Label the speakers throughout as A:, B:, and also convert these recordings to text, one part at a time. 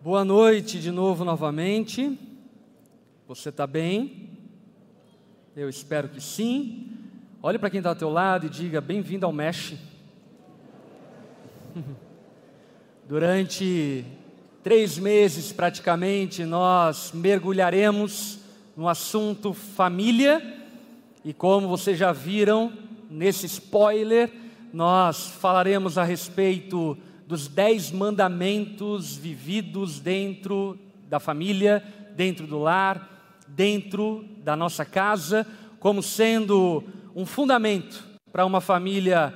A: Boa noite de novo, novamente. Você está bem? Eu espero que sim. Olhe para quem está ao teu lado e diga: bem-vindo ao Mesh. Durante três meses, praticamente, nós mergulharemos no assunto família. E como vocês já viram nesse spoiler, nós falaremos a respeito dos dez mandamentos vividos dentro da família, dentro do lar, dentro da nossa casa, como sendo um fundamento para uma família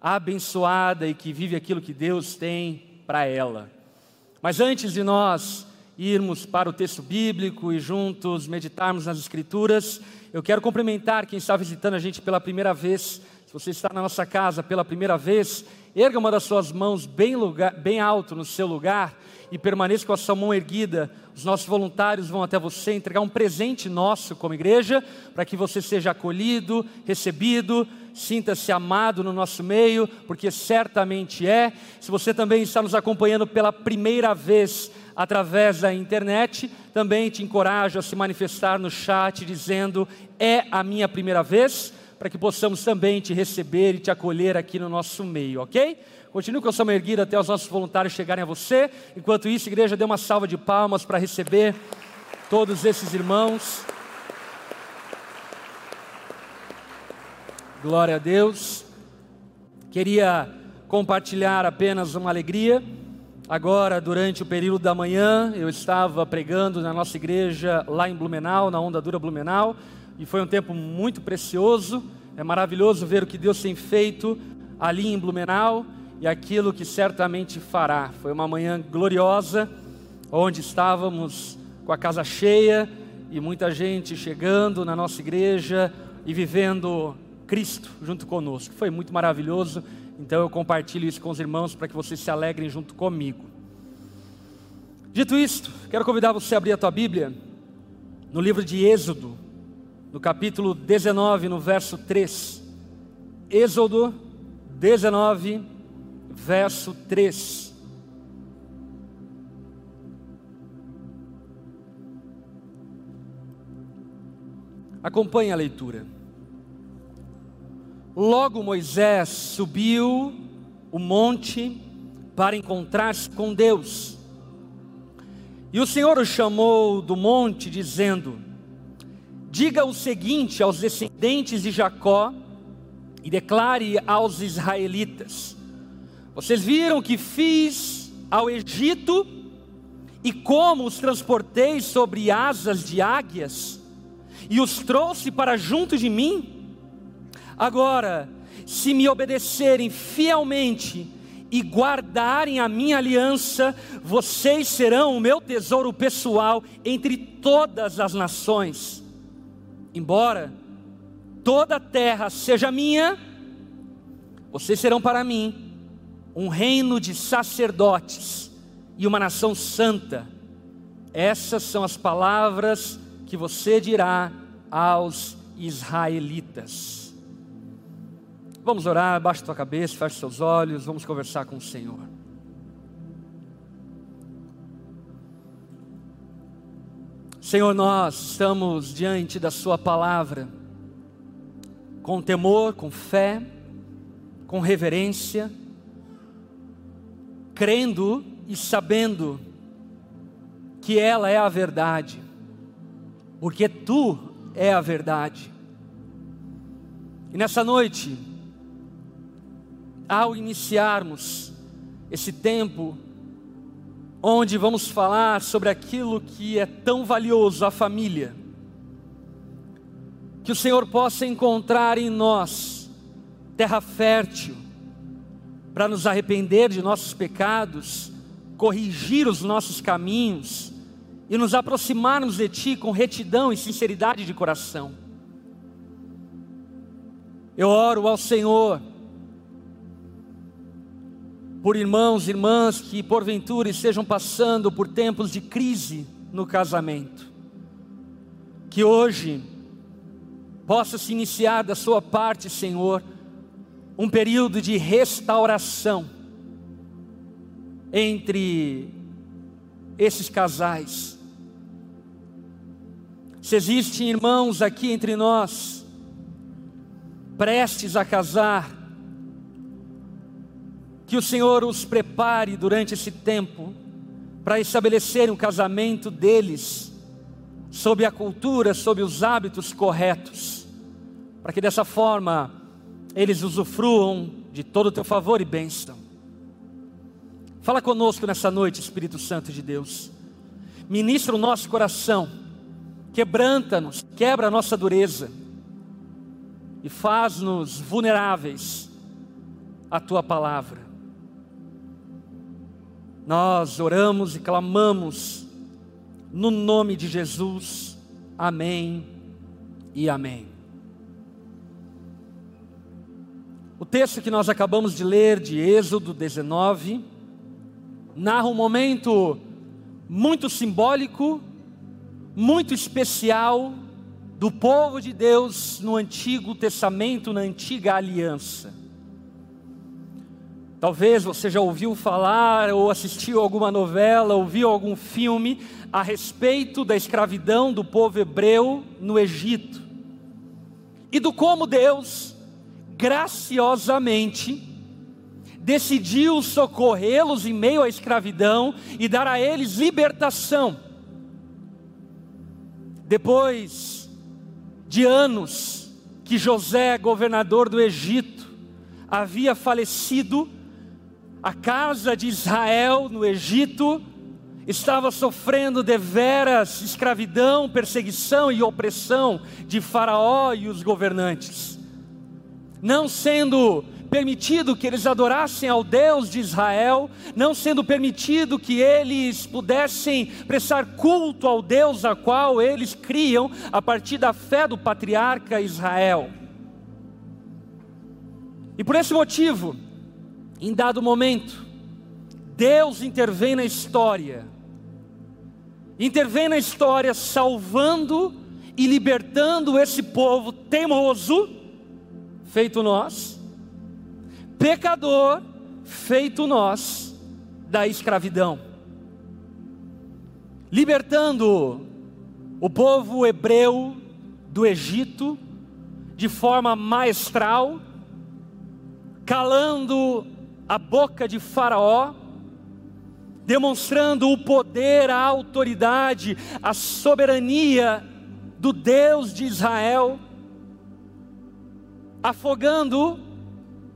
A: abençoada e que vive aquilo que Deus tem para ela. Mas antes de nós irmos para o texto bíblico e juntos meditarmos nas Escrituras, eu quero cumprimentar quem está visitando a gente pela primeira vez. Se você está na nossa casa pela primeira vez, erga uma das suas mãos bem, lugar, bem alto no seu lugar e permaneça com a sua mão erguida. Os nossos voluntários vão até você entregar um presente nosso como igreja, para que você seja acolhido, recebido, sinta-se amado no nosso meio, porque certamente é. Se você também está nos acompanhando pela primeira vez, através da internet, também te encorajo a se manifestar no chat dizendo: é a minha primeira vez, para que possamos também te receber e te acolher aqui no nosso meio, ok? Continue com a sua mão erguida até os nossos voluntários chegarem a você. Enquanto isso, igreja, dê uma salva de palmas para receber todos esses irmãos. Glória a Deus. Queria compartilhar apenas uma alegria Agora, durante o período da manhã, eu estava pregando na nossa igreja lá em Blumenau, na Onda Dura Blumenau, e foi um tempo muito precioso. É maravilhoso ver o que Deus tem feito ali em Blumenau e aquilo que certamente fará. Foi uma manhã gloriosa, onde estávamos com a casa cheia e muita gente chegando na nossa igreja e vivendo Cristo junto conosco. Foi muito maravilhoso então eu compartilho isso com os irmãos para que vocês se alegrem junto comigo. Dito isto, quero convidar você a abrir a tua Bíblia no livro de Êxodo, no capítulo 19, no verso 3. Êxodo 19, verso 3. Acompanhe a leitura. Logo Moisés subiu o monte para encontrar-se com Deus. E o Senhor o chamou do monte, dizendo: Diga o seguinte aos descendentes de Jacó e declare aos israelitas: Vocês viram que fiz ao Egito e como os transportei sobre asas de águias e os trouxe para junto de mim? Agora, se me obedecerem fielmente e guardarem a minha aliança, vocês serão o meu tesouro pessoal entre todas as nações. Embora toda a terra seja minha, vocês serão para mim um reino de sacerdotes e uma nação santa. Essas são as palavras que você dirá aos israelitas. Vamos orar, baixa tua cabeça, feche seus olhos, vamos conversar com o Senhor. Senhor, nós estamos diante da Sua palavra, com temor, com fé, com reverência, crendo e sabendo que ela é a verdade, porque Tu é a verdade. E nessa noite, ao iniciarmos esse tempo, onde vamos falar sobre aquilo que é tão valioso, a família, que o Senhor possa encontrar em nós terra fértil, para nos arrepender de nossos pecados, corrigir os nossos caminhos e nos aproximarmos de Ti com retidão e sinceridade de coração. Eu oro ao Senhor por irmãos e irmãs que porventura estejam passando por tempos de crise no casamento. Que hoje possa se iniciar da sua parte, Senhor, um período de restauração entre esses casais. Se existem irmãos aqui entre nós, prestes a casar, que o Senhor os prepare durante esse tempo para estabelecer um casamento deles sob a cultura, sob os hábitos corretos, para que dessa forma eles usufruam de todo o teu favor e bênção. Fala conosco nessa noite, Espírito Santo de Deus. Ministra o nosso coração, quebranta-nos, quebra a nossa dureza e faz-nos vulneráveis à tua palavra. Nós oramos e clamamos no nome de Jesus. Amém e amém. O texto que nós acabamos de ler, de Êxodo 19, narra um momento muito simbólico, muito especial do povo de Deus no Antigo Testamento, na antiga aliança. Talvez você já ouviu falar ou assistiu alguma novela, ouviu algum filme a respeito da escravidão do povo hebreu no Egito. E do como Deus graciosamente decidiu socorrê-los em meio à escravidão e dar a eles libertação. Depois de anos que José, governador do Egito, havia falecido, a casa de Israel no Egito estava sofrendo deveras escravidão, perseguição e opressão de Faraó e os governantes, não sendo permitido que eles adorassem ao Deus de Israel, não sendo permitido que eles pudessem prestar culto ao Deus a qual eles criam a partir da fé do patriarca Israel. E por esse motivo, em dado momento, Deus intervém na história, intervém na história salvando e libertando esse povo teimoso, feito nós, pecador, feito nós da escravidão, libertando o povo hebreu do Egito de forma maestral, calando a boca de Faraó, demonstrando o poder, a autoridade, a soberania do Deus de Israel, afogando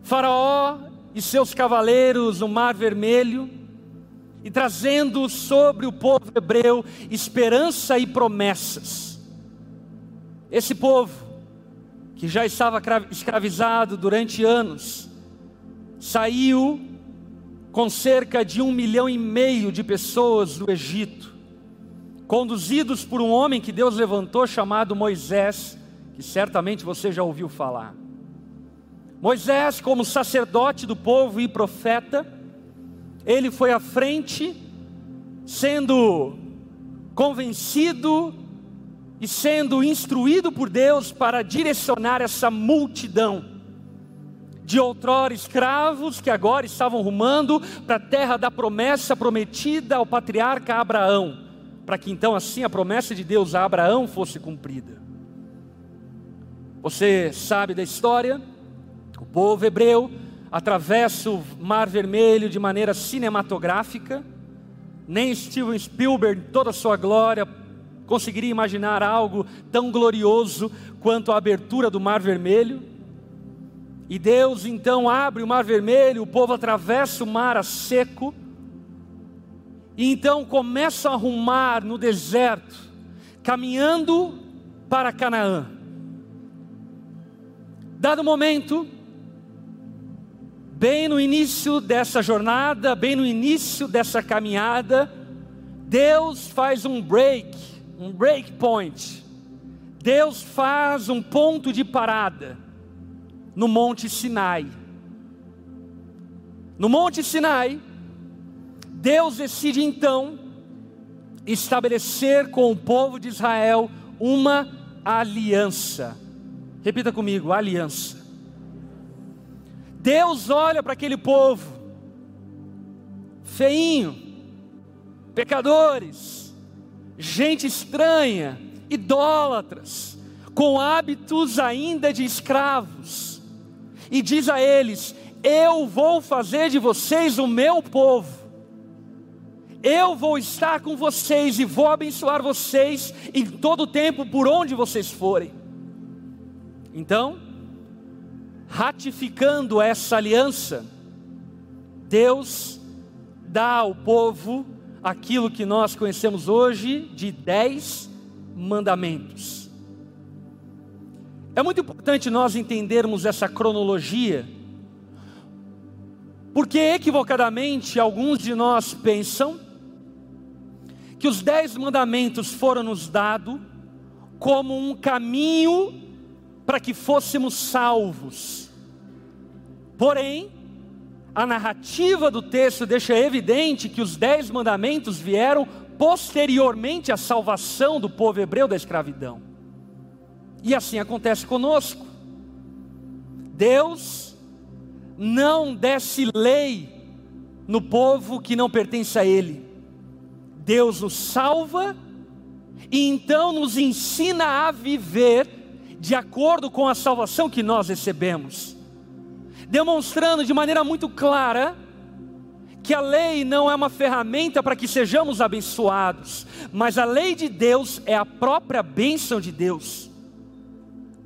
A: Faraó e seus cavaleiros no Mar Vermelho e trazendo sobre o povo hebreu esperança e promessas. Esse povo, que já estava escravizado durante anos, saiu com cerca de um milhão e meio de pessoas do Egito, conduzidos por um homem que Deus levantou chamado Moisés, que certamente você já ouviu falar. Moisés, como sacerdote do povo e profeta, ele foi à frente, sendo convencido e sendo instruído por Deus para direcionar essa multidão de outrora escravos que agora estavam rumando para a terra da promessa prometida ao patriarca Abraão, para que então assim a promessa de Deus a Abraão fosse cumprida. Você sabe da história? O povo hebreu atravessa o Mar Vermelho de maneira cinematográfica. Nem Steven Spielberg, toda a sua glória, conseguiria imaginar algo tão glorioso quanto a abertura do Mar Vermelho. E Deus então abre o Mar Vermelho, o povo atravessa o mar a seco, e então começa a rumar no deserto, caminhando para Canaã. Dado momento, bem no início dessa jornada, bem no início dessa caminhada, Deus faz um break, um break point. Deus faz um ponto de parada no Monte Sinai. No Monte Sinai, Deus decide então estabelecer com o povo de Israel uma aliança. Repita comigo: aliança. Deus olha para aquele povo, feinho, pecadores, gente estranha, idólatras, com hábitos ainda de escravos, e diz a eles: Eu vou fazer de vocês o meu povo eu vou estar com vocês e vou abençoar vocês em todo o tempo por onde vocês forem. Então, ratificando essa aliança, Deus dá ao povo aquilo que nós conhecemos hoje de dez mandamentos. É muito importante nós entendermos essa cronologia, porque equivocadamente alguns de nós pensam que os dez mandamentos foram nos dados como um caminho para que fôssemos salvos. Porém, a narrativa do texto deixa evidente que os dez mandamentos vieram posteriormente à salvação do povo hebreu da escravidão. E assim acontece conosco. Deus não desce lei no povo que não pertence a Ele. Deus nos salva e então nos ensina a viver de acordo com a salvação que nós recebemos, demonstrando de maneira muito clara que a lei não é uma ferramenta para que sejamos abençoados, mas a lei de Deus é a própria bênção de Deus,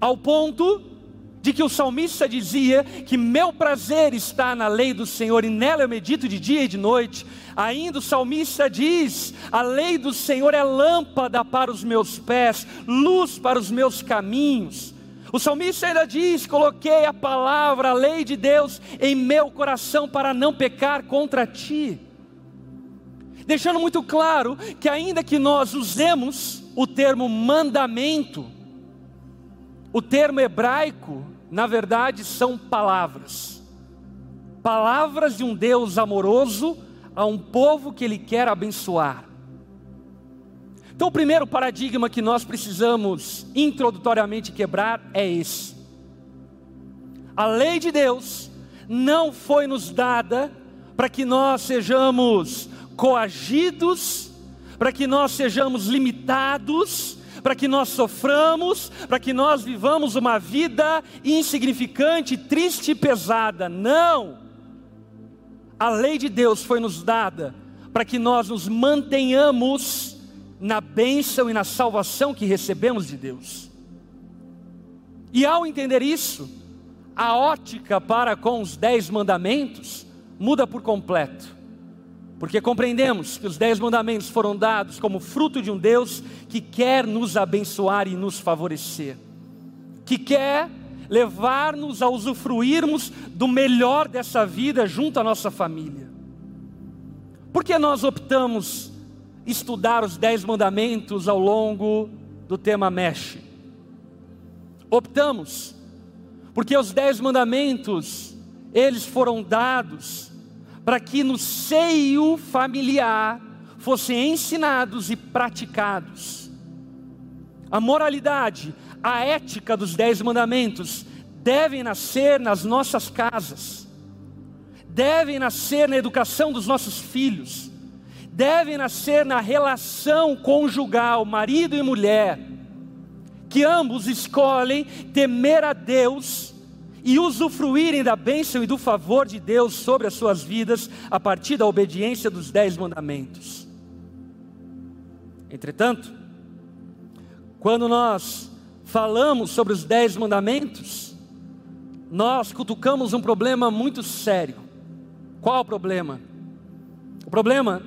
A: ao ponto de que o salmista dizia que meu prazer está na lei do Senhor e nela eu medito de dia e de noite. Ainda o salmista diz: a lei do Senhor é lâmpada para os meus pés, luz para os meus caminhos. O salmista ainda diz: coloquei a palavra, a lei de Deus em meu coração para não pecar contra ti. Deixando muito claro que, ainda que nós usemos o termo mandamento, o termo hebraico, na verdade, são palavras. Palavras de um Deus amoroso a um povo que Ele quer abençoar. Então, o primeiro paradigma que nós precisamos introdutoriamente quebrar é esse. A lei de Deus não foi nos dada para que nós sejamos coagidos, para que nós sejamos limitados, para que nós soframos, para que nós vivamos uma vida insignificante, triste e pesada. Não! A lei de Deus foi nos dada para que nós nos mantenhamos na bênção e na salvação que recebemos de Deus. E ao entender isso, a ótica para com os dez mandamentos muda por completo porque compreendemos que os dez mandamentos foram dados como fruto de um Deus que quer nos abençoar e nos favorecer, que quer levar-nos a usufruirmos do melhor dessa vida junto à nossa família. Por que nós optamos estudar os dez mandamentos ao longo do tema Mexe? Optamos, porque os dez mandamentos, eles foram dados para que no seio familiar fossem ensinados e praticados. A moralidade, a ética dos dez mandamentos devem nascer nas nossas casas, devem nascer na educação dos nossos filhos, devem nascer na relação conjugal, marido e mulher, que ambos escolhem temer a Deus e usufruírem da bênção e do favor de Deus sobre as suas vidas a partir da obediência dos dez mandamentos. Entretanto, quando nós falamos sobre os dez mandamentos, nós cutucamos um problema muito sério. Qual o problema? O problema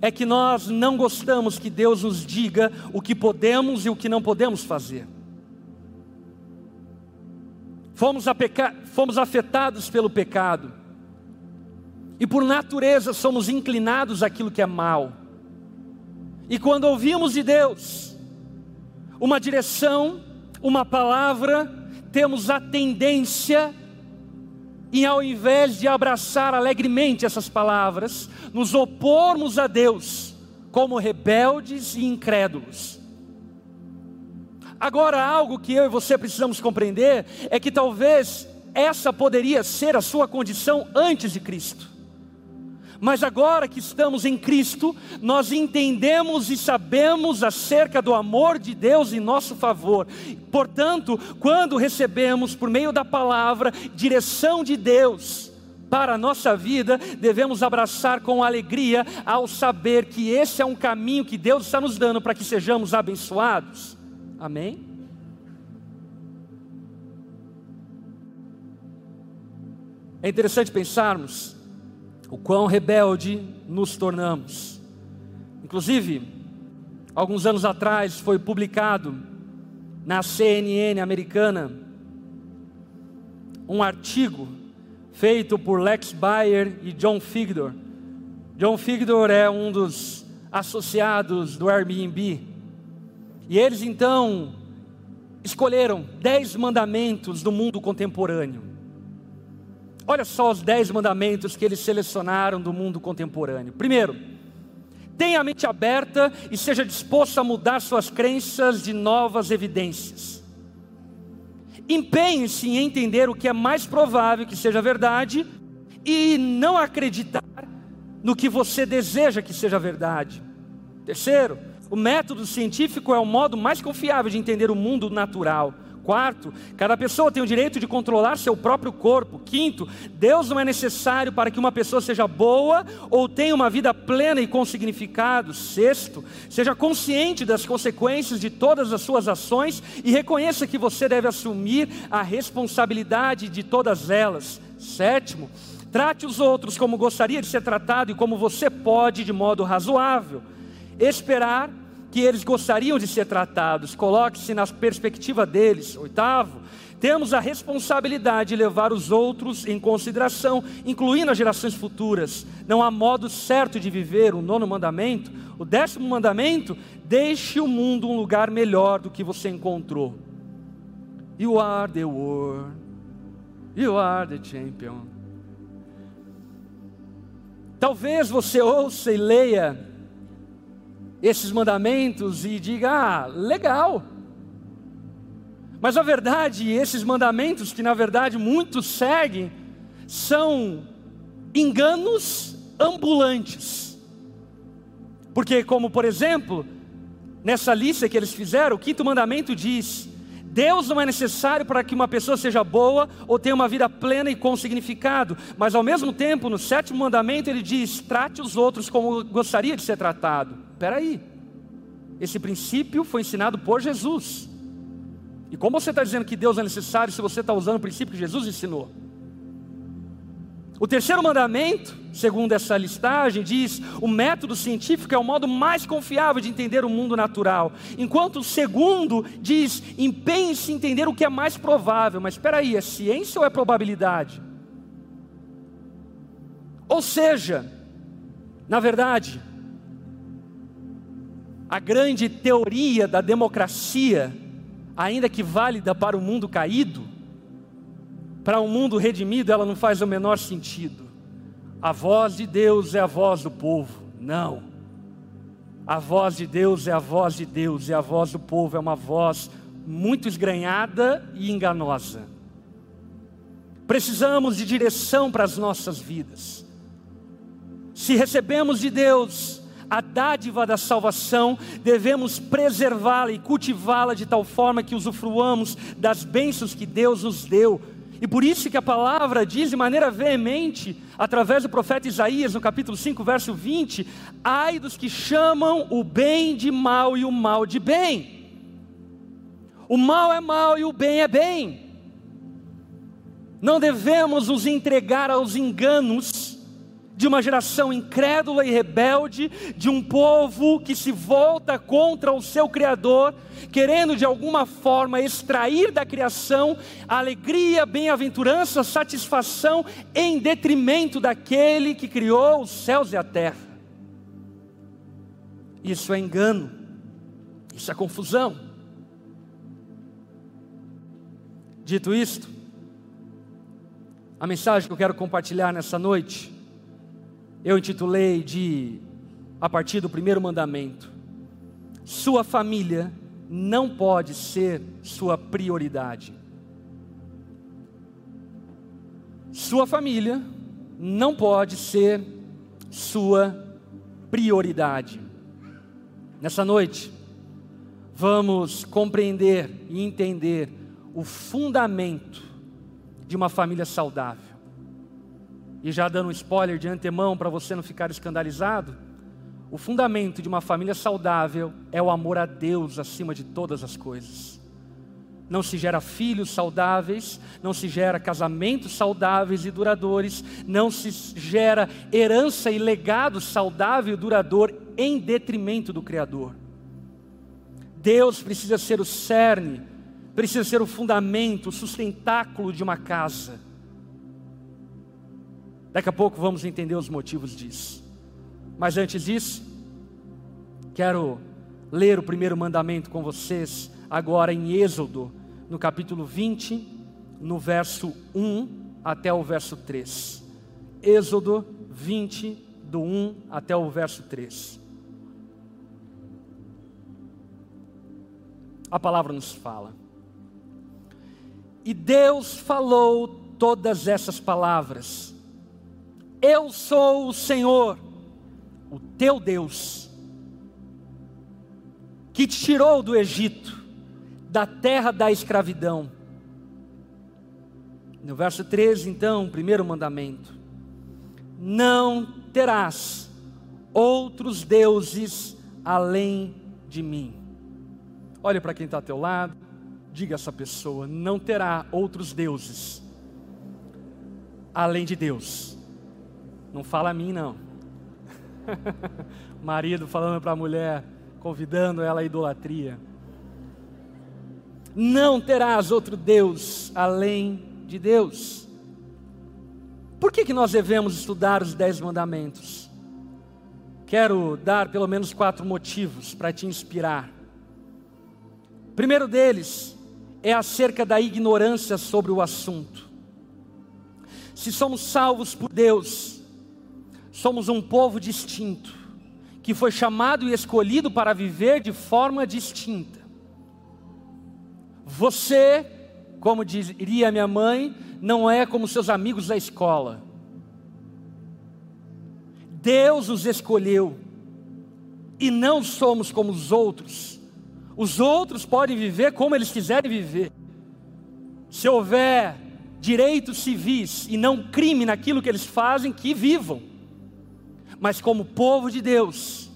A: é que nós não gostamos que Deus nos diga o que podemos e o que não podemos fazer. Fomos, peca... Fomos afetados pelo pecado. E por natureza somos inclinados àquilo que é mal. E quando ouvimos de Deus uma direção, uma palavra, temos a tendência e ao invés de abraçar alegremente essas palavras, nos opormos a Deus como rebeldes e incrédulos. Agora, algo que eu e você precisamos compreender é que talvez essa poderia ser a sua condição antes de Cristo. Mas agora que estamos em Cristo, nós entendemos e sabemos acerca do amor de Deus em nosso favor. Portanto, quando recebemos por meio da palavra direção de Deus para a nossa vida, devemos abraçar com alegria ao saber que esse é um caminho que Deus está nos dando para que sejamos abençoados. Amém? É interessante pensarmos o quão rebelde nos tornamos. Inclusive, alguns anos atrás foi publicado na CNN americana um artigo feito por Lex Bayer e John Figdor. John Figdor é um dos associados do Airbnb. E eles então escolheram dez mandamentos do mundo contemporâneo. Olha só os dez mandamentos que eles selecionaram do mundo contemporâneo. Primeiro, tenha a mente aberta e seja disposto a mudar suas crenças de novas evidências. Empenhe-se em entender o que é mais provável que seja verdade e não acreditar no que você deseja que seja verdade. Terceiro, o método científico é o modo mais confiável de entender o mundo natural. Quarto, cada pessoa tem o direito de controlar seu próprio corpo. Quinto, Deus não é necessário para que uma pessoa seja boa ou tenha uma vida plena e com significado. Sexto, seja consciente das consequências de todas as suas ações e reconheça que você deve assumir a responsabilidade de todas elas. Sétimo, trate os outros como gostaria de ser tratado e como você pode de modo razoável. Esperar que eles gostariam de ser tratados, coloque-se na perspectiva deles. Oitavo, temos a responsabilidade de levar os outros em consideração, incluindo as gerações futuras. Não há modo certo de viver o nono mandamento. O décimo mandamento: deixe o mundo um lugar melhor do que você encontrou. You are the world, you are the champion. Talvez você ouça e leia esses mandamentos e diga: ah, legal. Mas a verdade, esses mandamentos, que na verdade muitos seguem, são enganos ambulantes. Porque, como por exemplo, nessa lista que eles fizeram, o quinto mandamento diz: Deus não é necessário para que uma pessoa seja boa ou tenha uma vida plena e com significado, mas ao mesmo tempo, no sétimo mandamento, ele diz: trate os outros como gostaria de ser tratado. Espera aí, esse princípio foi ensinado por Jesus. E como você está dizendo que Deus é necessário se você está usando o princípio que Jesus ensinou? O terceiro mandamento, segundo essa listagem, diz: o método científico é o modo mais confiável de entender o mundo natural. Enquanto o segundo diz: empenhe-se em entender o que é mais provável. Mas espera aí, é ciência ou é probabilidade? Ou seja, na verdade, a grande teoria da democracia, ainda que válida para o mundo caído, para um mundo redimido, ela não faz o menor sentido. A voz de Deus é a voz do povo. Não. A voz de Deus é a voz de Deus, e a voz do povo é uma voz muito esgranhada e enganosa. Precisamos de direção para as nossas vidas. Se recebemos de Deus a dádiva da salvação, devemos preservá-la e cultivá-la de tal forma que usufruamos das bênçãos que Deus nos deu. E por isso que a palavra diz de maneira veemente, através do profeta Isaías, no capítulo 5, verso 20: Ai dos que chamam o bem de mal e o mal de bem. O mal é mal e o bem é bem. Não devemos nos entregar aos enganos de uma geração incrédula e rebelde, de um povo que se volta contra o seu Criador, querendo de alguma forma extrair da criação alegria, bem-aventurança, satisfação, em detrimento daquele que criou os céus e a terra. Isso é engano, isso é confusão. Dito isto, a mensagem que eu quero compartilhar nessa noite eu intitulei de a partir do primeiro mandamento. Sua família não pode ser sua prioridade. Sua família não pode ser sua prioridade. Nessa noite, vamos compreender e entender o fundamento de uma família saudável. E já dando um spoiler de antemão para você não ficar escandalizado, o fundamento de uma família saudável é o amor a Deus acima de todas as coisas. Não se gera filhos saudáveis, não se gera casamentos saudáveis e duradouros, não se gera herança e legado saudável e duradouro em detrimento do Criador. Deus precisa ser o cerne, precisa ser o fundamento, o sustentáculo de uma casa. Daqui a pouco vamos entender os motivos disso. Mas antes disso, quero ler o primeiro mandamento com vocês, agora em Êxodo, no capítulo 20, no verso 1 até o verso 3. Êxodo 20, do 1 até o verso 3. A palavra nos fala. E Deus falou todas essas palavras. Eu sou o Senhor o teu Deus, que te tirou do Egito, da terra da escravidão. No verso 13, então, o primeiro mandamento: Não terás outros deuses além de mim. Olha para quem está ao teu lado, diga a essa pessoa: não terá outros deuses além de Deus. Não fala a mim, não. Marido falando para a mulher, convidando ela à idolatria. Não terás outro Deus além de Deus. Por que, que nós devemos estudar os Dez Mandamentos? Quero dar pelo menos quatro motivos para te inspirar. primeiro deles é acerca da ignorância sobre o assunto. Se somos salvos por Deus, somos um povo distinto, que foi chamado e escolhido para viver de forma distinta. Você, como diria minha mãe, não é como seus amigos da escola. Deus os escolheu e não somos como os outros. Os outros podem viver como eles quiserem viver. Se houver direitos civis e não crime naquilo que eles fazem, que vivam mas como povo de Deus,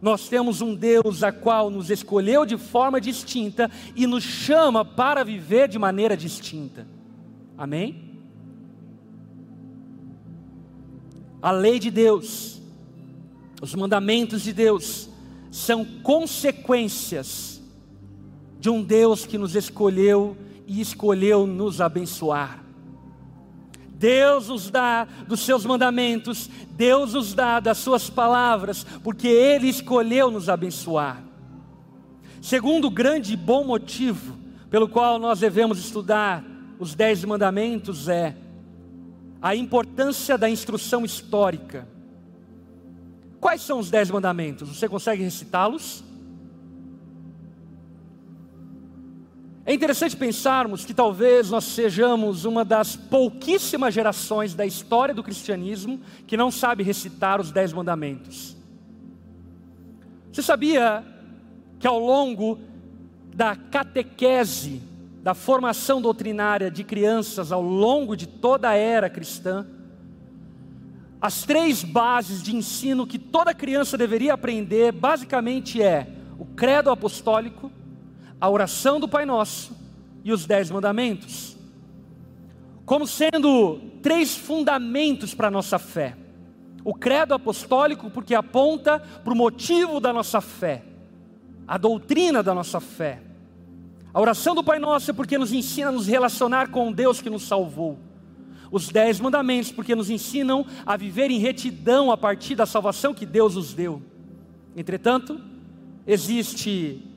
A: nós temos um Deus a qual nos escolheu de forma distinta e nos chama para viver de maneira distinta. Amém? A lei de Deus, os mandamentos de Deus, são consequências de um Deus que nos escolheu e escolheu nos abençoar. Deus nos dá dos seus mandamentos, Deus nos dá das suas palavras, porque Ele escolheu nos abençoar. Segundo grande e bom motivo pelo qual nós devemos estudar os dez mandamentos é a importância da instrução histórica. Quais são os dez mandamentos? Você consegue recitá-los? É interessante pensarmos que talvez nós sejamos uma das pouquíssimas gerações da história do cristianismo que não sabe recitar os dez mandamentos. Você sabia que ao longo da catequese, da formação doutrinária de crianças ao longo de toda a era cristã, as três bases de ensino que toda criança deveria aprender basicamente é o credo apostólico, a oração do Pai Nosso e os Dez Mandamentos, como sendo três fundamentos para a nossa fé. O credo apostólico, porque aponta para o motivo da nossa fé, a doutrina da nossa fé. A oração do Pai Nosso é porque nos ensina a nos relacionar com Deus que nos salvou. Os dez mandamentos, porque nos ensinam a viver em retidão a partir da salvação que Deus nos deu. Entretanto, existe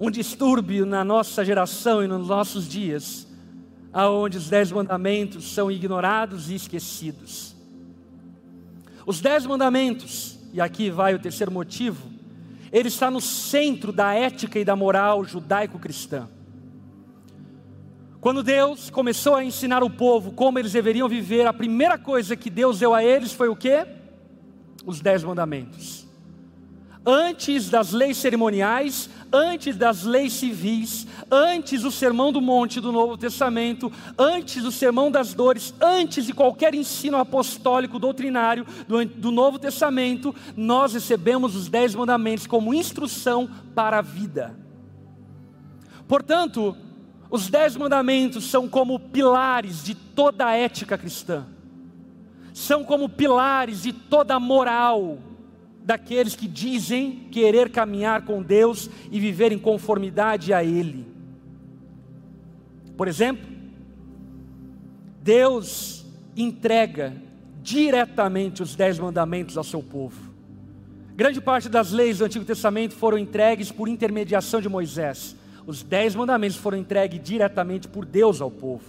A: um distúrbio na nossa geração e nos nossos dias, aonde os dez mandamentos são ignorados e esquecidos. Os dez mandamentos, e aqui vai o terceiro motivo, ele está no centro da ética e da moral judaico-cristã. Quando Deus começou a ensinar o povo como eles deveriam viver, a primeira coisa que Deus deu a eles foi o quê? os dez mandamentos. Antes das leis cerimoniais, antes das leis civis, antes do sermão do monte do Novo Testamento, antes do sermão das dores, antes de qualquer ensino apostólico doutrinário do, do Novo Testamento, nós recebemos os dez mandamentos como instrução para a vida. Portanto, os dez mandamentos são como pilares de toda a ética cristã, são como pilares de toda a moral daqueles que dizem querer caminhar com Deus e viver em conformidade a Ele. Por exemplo, Deus entrega diretamente os dez mandamentos ao seu povo. Grande parte das leis do Antigo Testamento foram entregues por intermediação de Moisés. Os dez mandamentos foram entregues diretamente por Deus ao povo.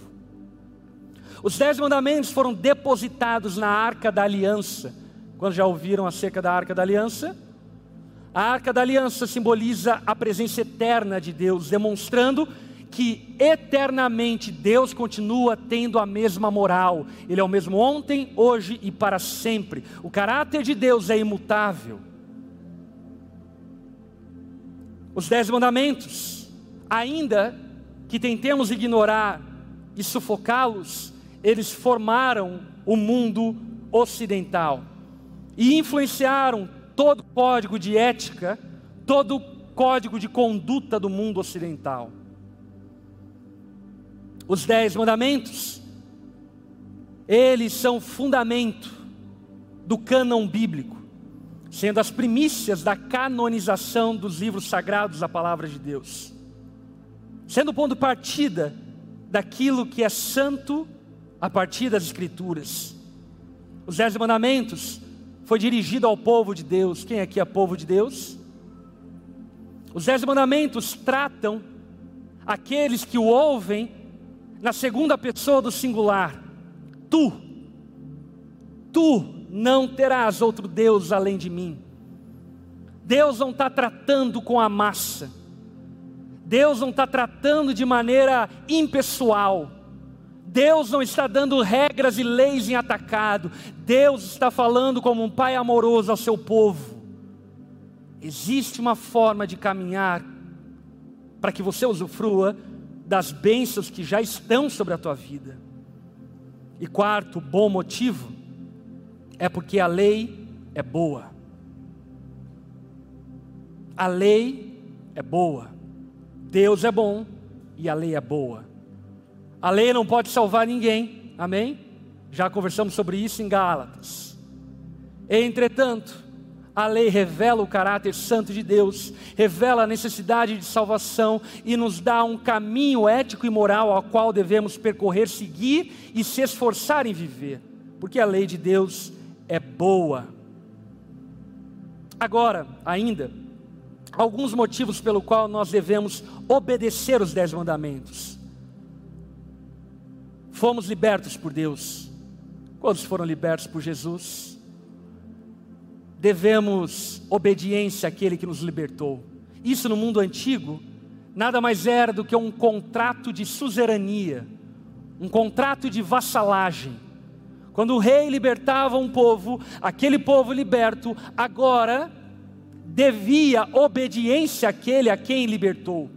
A: Os dez mandamentos foram depositados na arca da aliança, quando já ouviram acerca da arca da aliança? A arca da aliança simboliza a presença eterna de Deus, demonstrando que eternamente Deus continua tendo a mesma moral. Ele é o mesmo ontem, hoje e para sempre. O caráter de Deus é imutável. Os dez mandamentos, ainda que tentemos ignorar e sufocá-los, eles formaram o mundo ocidental e influenciaram todo o código de ética, todo o código de conduta do mundo ocidental. Os dez mandamentos, eles são fundamento do cânon bíblico, sendo as primícias da canonização dos livros sagrados da palavra de Deus, sendo o ponto de partida daquilo que é santo a partir das Escrituras. Os dez mandamentos foi dirigido ao povo de Deus. Quem aqui é povo de Deus? Os dez mandamentos tratam aqueles que o ouvem na segunda pessoa do singular. Tu, tu não terás outro Deus além de mim. Deus não está tratando com a massa. Deus não está tratando de maneira impessoal. Deus não está dando regras e leis em atacado. Deus está falando como um pai amoroso ao seu povo. Existe uma forma de caminhar para que você usufrua das bênçãos que já estão sobre a tua vida. E quarto, bom motivo, é porque a lei é boa. A lei é boa. Deus é bom e a lei é boa. A lei não pode salvar ninguém, amém? Já conversamos sobre isso em Gálatas. Entretanto, a lei revela o caráter santo de Deus, revela a necessidade de salvação e nos dá um caminho ético e moral ao qual devemos percorrer, seguir e se esforçar em viver, porque a lei de Deus é boa. Agora, ainda, alguns motivos pelo qual nós devemos obedecer os dez mandamentos. Fomos libertos por Deus. Quantos foram libertos por Jesus? Devemos obediência àquele que nos libertou. Isso no mundo antigo nada mais era do que um contrato de suzerania, um contrato de vassalagem. Quando o rei libertava um povo, aquele povo liberto agora devia obediência àquele a quem libertou.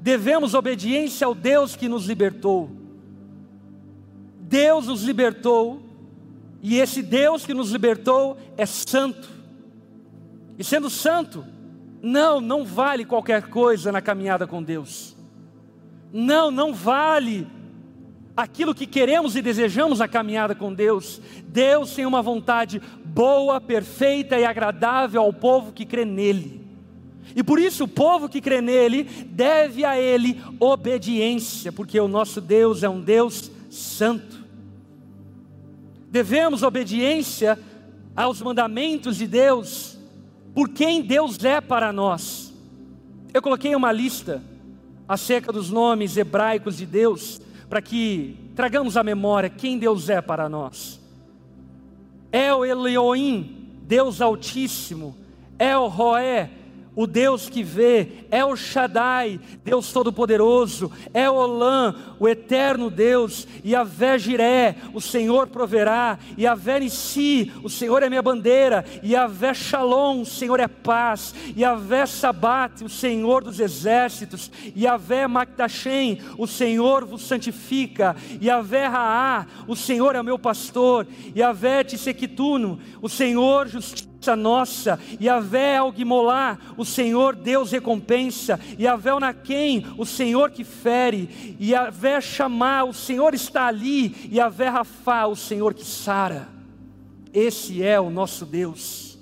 A: Devemos obediência ao Deus que nos libertou. Deus nos libertou, e esse Deus que nos libertou é santo. E sendo santo, não, não vale qualquer coisa na caminhada com Deus. Não, não vale aquilo que queremos e desejamos na caminhada com Deus. Deus tem uma vontade boa, perfeita e agradável ao povo que crê nele. E por isso o povo que crê nele deve a ele obediência, porque o nosso Deus é um Deus santo. Devemos obediência aos mandamentos de Deus, por quem Deus é para nós. Eu coloquei uma lista acerca dos nomes hebraicos de Deus, para que tragamos à memória quem Deus é para nós. El Elohim, Deus Altíssimo, El Roé, o Deus que vê, é o Shaddai, Deus Todo-Poderoso, é Olã, o eterno Deus, e a Jiré, o Senhor proverá, e a Nissi, o Senhor é minha bandeira, e a Shalom, o Senhor é paz, e a Sabat, o Senhor dos exércitos, e a Vé Mactashem, o Senhor vos santifica, e a Raá, o Senhor é meu pastor, e a Tissequituno, o Senhor justiça nossa, Yahvé Alguimolá, o Senhor Deus recompensa, Yahvé Naquém, o Senhor que fere, Yahvé Chamá, o Senhor está ali, Yahvé Rafá, o Senhor que sara. Esse é o nosso Deus.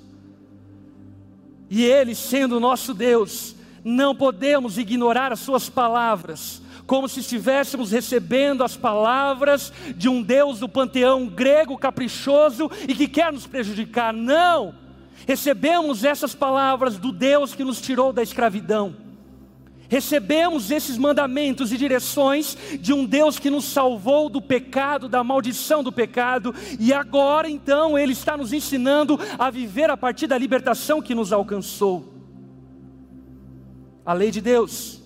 A: E Ele, sendo o nosso Deus, não podemos ignorar as Suas palavras, como se estivéssemos recebendo as palavras de um Deus do panteão grego caprichoso e que quer nos prejudicar. Não! Recebemos essas palavras do Deus que nos tirou da escravidão. Recebemos esses mandamentos e direções de um Deus que nos salvou do pecado, da maldição do pecado, e agora então Ele está nos ensinando a viver a partir da libertação que nos alcançou. A lei de Deus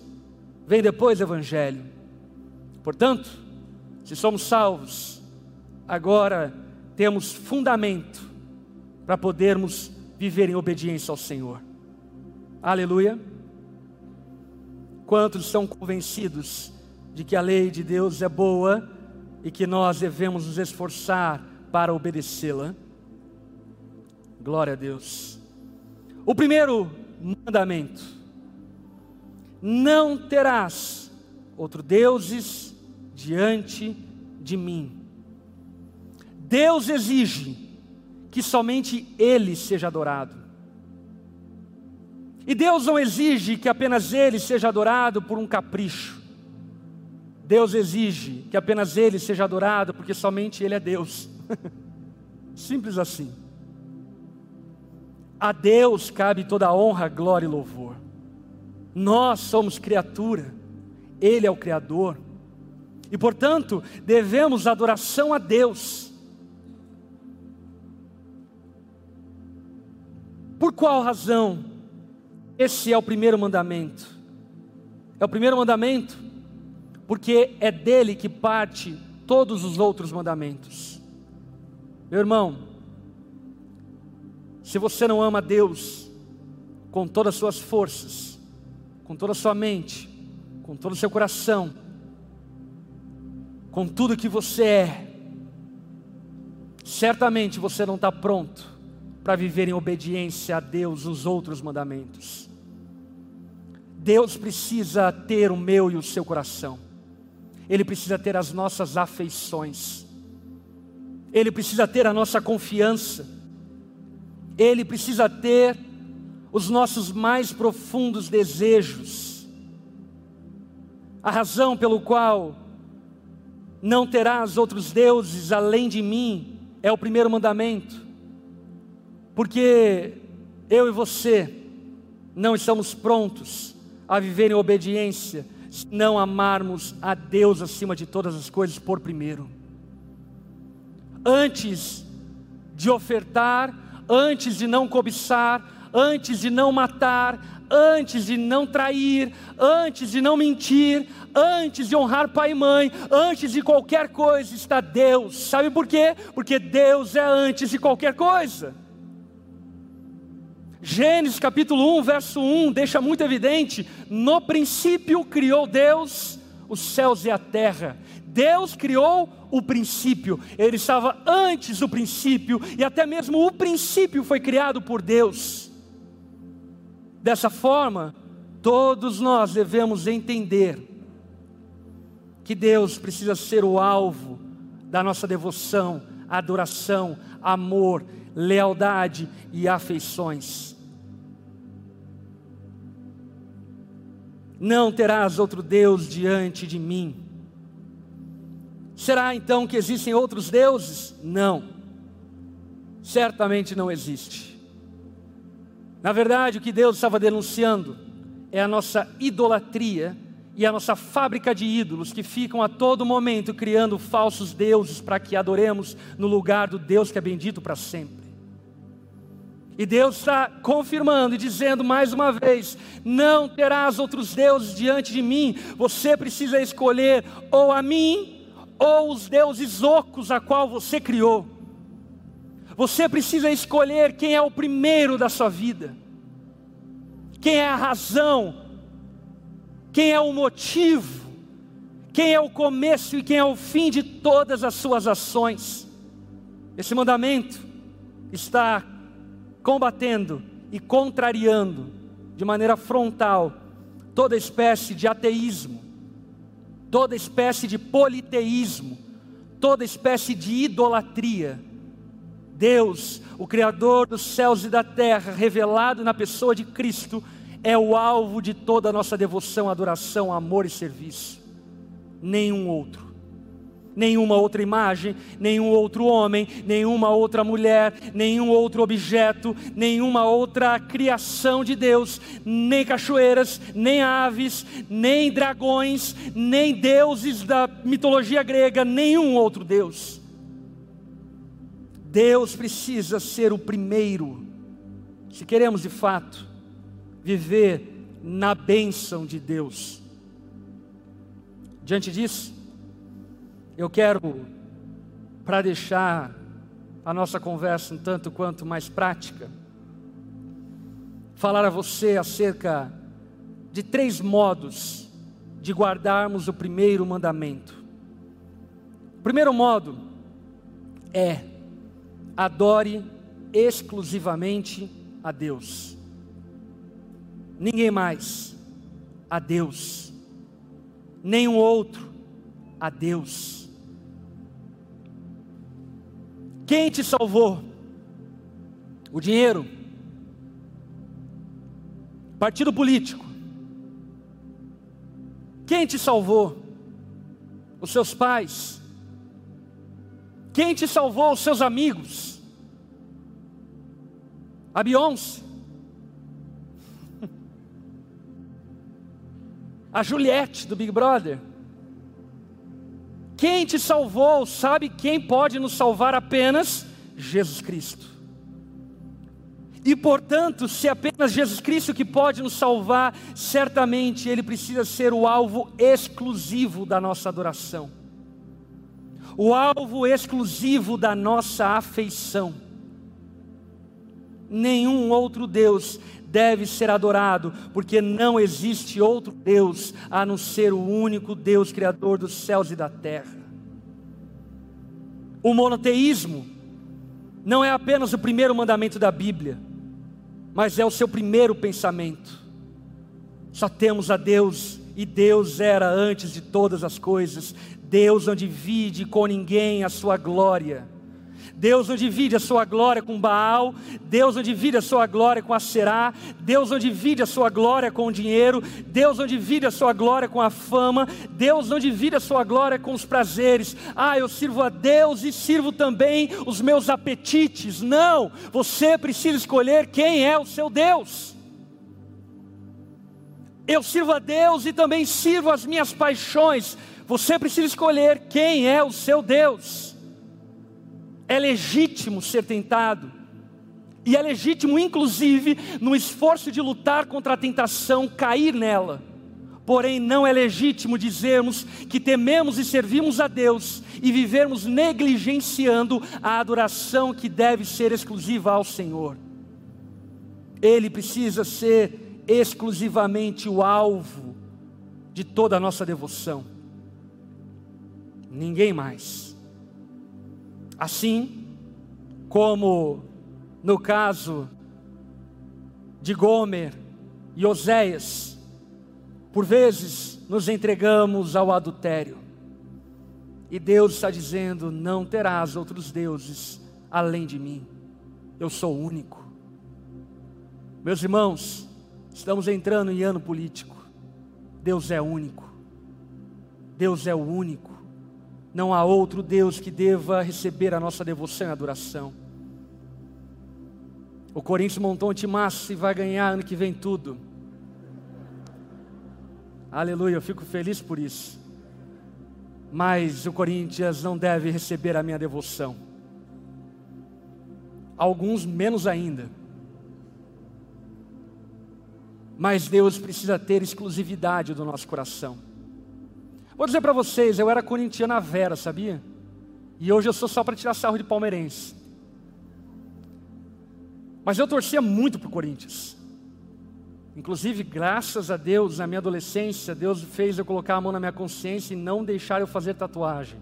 A: vem depois do Evangelho. Portanto, se somos salvos, agora temos fundamento para podermos viver em obediência ao Senhor. Aleluia. Quantos estão convencidos de que a lei de Deus é boa e que nós devemos nos esforçar para obedecê-la? Glória a Deus. O primeiro mandamento: não terás outro deuses diante de mim. Deus exige que somente Ele seja adorado. E Deus não exige que apenas Ele seja adorado por um capricho. Deus exige que apenas Ele seja adorado porque somente Ele é Deus. Simples assim. A Deus cabe toda a honra, glória e louvor. Nós somos criatura, Ele é o Criador. E portanto, devemos adoração a Deus Por qual razão? Esse é o primeiro mandamento. É o primeiro mandamento, porque é dele que parte todos os outros mandamentos. Meu irmão, se você não ama Deus com todas as suas forças, com toda a sua mente, com todo o seu coração, com tudo que você é, certamente você não está pronto para viver em obediência a Deus os outros mandamentos. Deus precisa ter o meu e o seu coração, Ele precisa ter as nossas afeições, Ele precisa ter a nossa confiança, Ele precisa ter os nossos mais profundos desejos. A razão pelo qual não terás outros deuses além de mim é o primeiro mandamento. Porque eu e você não estamos prontos a viver em obediência se não amarmos a Deus acima de todas as coisas por primeiro. Antes de ofertar, antes de não cobiçar, antes de não matar, antes de não trair, antes de não mentir, antes de honrar pai e mãe, antes de qualquer coisa está Deus. Sabe por quê? Porque Deus é antes de qualquer coisa. Gênesis capítulo 1, verso 1 deixa muito evidente: no princípio criou Deus os céus e a terra. Deus criou o princípio, ele estava antes do princípio, e até mesmo o princípio foi criado por Deus. Dessa forma, todos nós devemos entender que Deus precisa ser o alvo da nossa devoção, adoração, amor, lealdade e afeições. Não terás outro Deus diante de mim. Será então que existem outros deuses? Não, certamente não existe. Na verdade, o que Deus estava denunciando é a nossa idolatria e a nossa fábrica de ídolos que ficam a todo momento criando falsos deuses para que adoremos no lugar do Deus que é bendito para sempre. E Deus está confirmando e dizendo mais uma vez: não terás outros deuses diante de mim. Você precisa escolher ou a mim ou os deuses ocos a qual você criou. Você precisa escolher quem é o primeiro da sua vida, quem é a razão, quem é o motivo, quem é o começo e quem é o fim de todas as suas ações. Esse mandamento está combatendo e contrariando de maneira frontal toda espécie de ateísmo, toda espécie de politeísmo, toda espécie de idolatria. Deus, o Criador dos céus e da terra, revelado na pessoa de Cristo, é o alvo de toda a nossa devoção, adoração, amor e serviço. Nenhum outro nenhuma outra imagem, nenhum outro homem, nenhuma outra mulher, nenhum outro objeto, nenhuma outra criação de Deus, nem cachoeiras, nem aves, nem dragões, nem deuses da mitologia grega, nenhum outro Deus. Deus precisa ser o primeiro, se queremos de fato viver na bênção de Deus. Diante disso, eu quero, para deixar a nossa conversa um tanto quanto mais prática, falar a você acerca de três modos de guardarmos o primeiro mandamento. O primeiro modo é adore exclusivamente a Deus. Ninguém mais, a Deus. Nenhum outro, a Deus. Quem te salvou? O dinheiro? Partido político? Quem te salvou? Os seus pais? Quem te salvou? Os seus amigos? A Beyoncé? A Juliette do Big Brother? Quem te salvou, sabe quem pode nos salvar apenas? Jesus Cristo. E portanto, se é apenas Jesus Cristo que pode nos salvar, certamente Ele precisa ser o alvo exclusivo da nossa adoração, o alvo exclusivo da nossa afeição. Nenhum outro Deus deve ser adorado, porque não existe outro Deus a não ser o único Deus Criador dos céus e da terra. O monoteísmo não é apenas o primeiro mandamento da Bíblia, mas é o seu primeiro pensamento. Só temos a Deus e Deus era antes de todas as coisas. Deus não divide com ninguém a sua glória. Deus não divide a sua glória com Baal, Deus não divide a sua glória com a Será, Deus não divide a sua glória com o dinheiro, Deus não divide a sua glória com a fama, Deus não divide a sua glória com os prazeres. Ah, eu sirvo a Deus e sirvo também os meus apetites. Não, você precisa escolher quem é o seu Deus. Eu sirvo a Deus e também sirvo as minhas paixões. Você precisa escolher quem é o seu Deus. É legítimo ser tentado, e é legítimo, inclusive, no esforço de lutar contra a tentação, cair nela. Porém, não é legítimo dizermos que tememos e servimos a Deus e vivermos negligenciando a adoração que deve ser exclusiva ao Senhor. Ele precisa ser exclusivamente o alvo de toda a nossa devoção. Ninguém mais. Assim como no caso de Gomer e Oséias, por vezes nos entregamos ao adultério. E Deus está dizendo: não terás outros deuses além de mim. Eu sou único. Meus irmãos, estamos entrando em ano político. Deus é único. Deus é o único. Não há outro Deus que deva receber a nossa devoção e adoração. O Corinthians montou um timaço e vai ganhar ano que vem tudo. Aleluia, eu fico feliz por isso. Mas o Corinthians não deve receber a minha devoção. Alguns menos ainda. mas Deus precisa ter exclusividade do nosso coração. Vou dizer para vocês, eu era corintiana vera, sabia? E hoje eu sou só para tirar sarro de palmeirense. Mas eu torcia muito para o Corinthians. Inclusive, graças a Deus, na minha adolescência, Deus fez eu colocar a mão na minha consciência e não deixar eu fazer tatuagem.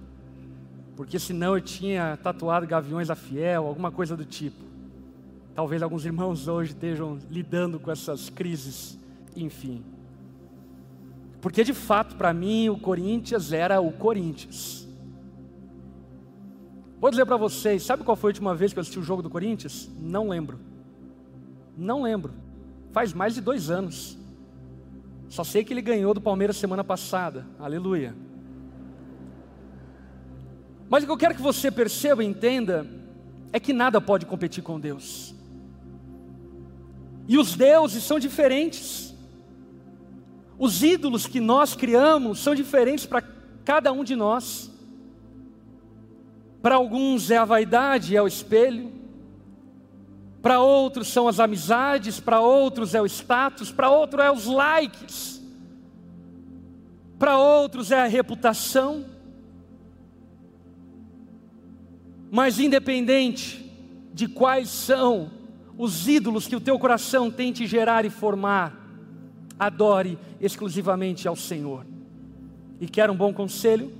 A: Porque senão eu tinha tatuado Gaviões da Fiel, alguma coisa do tipo. Talvez alguns irmãos hoje estejam lidando com essas crises, enfim. Porque de fato, para mim, o Corinthians era o Corinthians. Vou dizer para vocês, sabe qual foi a última vez que eu assisti o jogo do Corinthians? Não lembro. Não lembro. Faz mais de dois anos. Só sei que ele ganhou do Palmeiras semana passada. Aleluia. Mas o que eu quero que você perceba e entenda é que nada pode competir com Deus. E os deuses são diferentes. Os ídolos que nós criamos são diferentes para cada um de nós. Para alguns é a vaidade, é o espelho. Para outros são as amizades, para outros é o status, para outros é os likes. Para outros é a reputação. Mas independente de quais são os ídolos que o teu coração tem te gerar e formar, adore exclusivamente ao Senhor. E quer um bom conselho?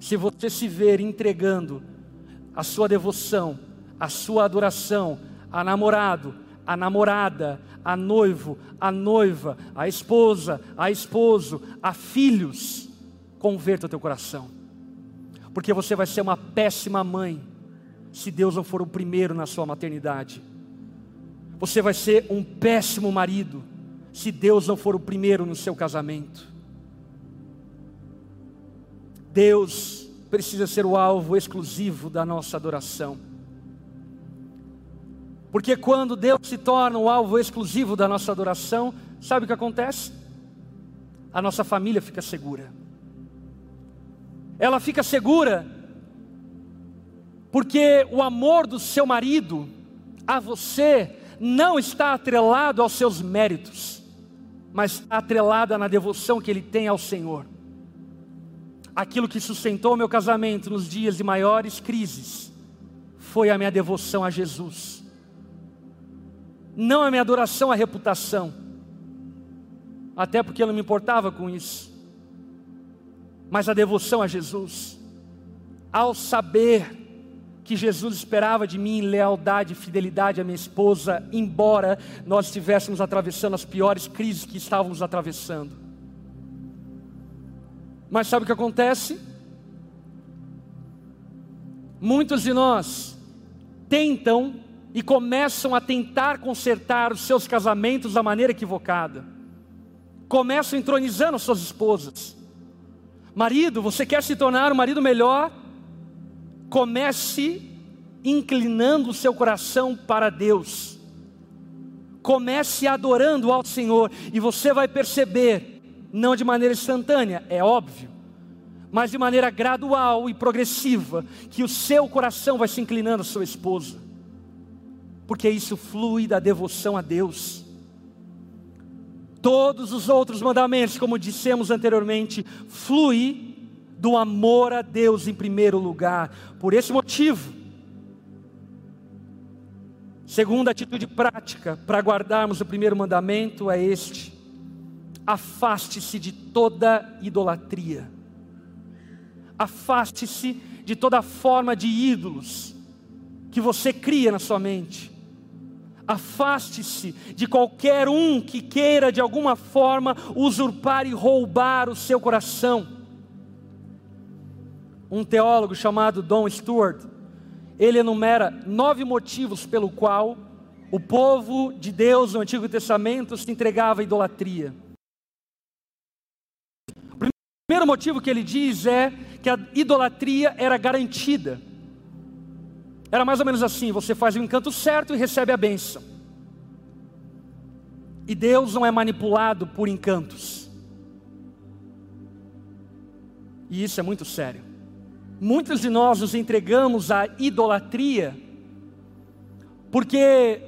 A: Se você se ver entregando a sua devoção, a sua adoração a namorado, a namorada, a noivo, a noiva, a esposa, a esposo, a filhos, converta o teu coração. Porque você vai ser uma péssima mãe se Deus não for o primeiro na sua maternidade. Você vai ser um péssimo marido se Deus não for o primeiro no seu casamento. Deus precisa ser o alvo exclusivo da nossa adoração. Porque quando Deus se torna o alvo exclusivo da nossa adoração, sabe o que acontece? A nossa família fica segura. Ela fica segura porque o amor do seu marido a você não está atrelado aos seus méritos, mas atrelada na devoção que ele tem ao Senhor. Aquilo que sustentou meu casamento nos dias de maiores crises foi a minha devoção a Jesus, não a minha adoração à reputação, até porque eu não me importava com isso, mas a devoção a Jesus, ao saber que Jesus esperava de mim lealdade fidelidade à minha esposa, embora nós estivéssemos atravessando as piores crises que estávamos atravessando. Mas sabe o que acontece? Muitos de nós tentam e começam a tentar consertar os seus casamentos da maneira equivocada. Começam entronizando suas esposas. Marido, você quer se tornar um marido melhor? Comece inclinando o seu coração para Deus. Comece adorando ao Senhor e você vai perceber não de maneira instantânea, é óbvio, mas de maneira gradual e progressiva, que o seu coração vai se inclinando à sua esposa, porque isso flui da devoção a Deus. Todos os outros mandamentos, como dissemos anteriormente, flui do amor a Deus em primeiro lugar. Por esse motivo, segunda atitude prática para guardarmos o primeiro mandamento é este: afaste-se de toda idolatria, afaste-se de toda forma de ídolos que você cria na sua mente, afaste-se de qualquer um que queira de alguma forma usurpar e roubar o seu coração. Um teólogo chamado Don Stewart, ele enumera nove motivos pelo qual o povo de Deus no Antigo Testamento se entregava à idolatria primeiro motivo que ele diz é que a idolatria era garantida. Era mais ou menos assim: você faz o encanto certo e recebe a bênção. E Deus não é manipulado por encantos. E isso é muito sério. Muitos de nós nos entregamos à idolatria, porque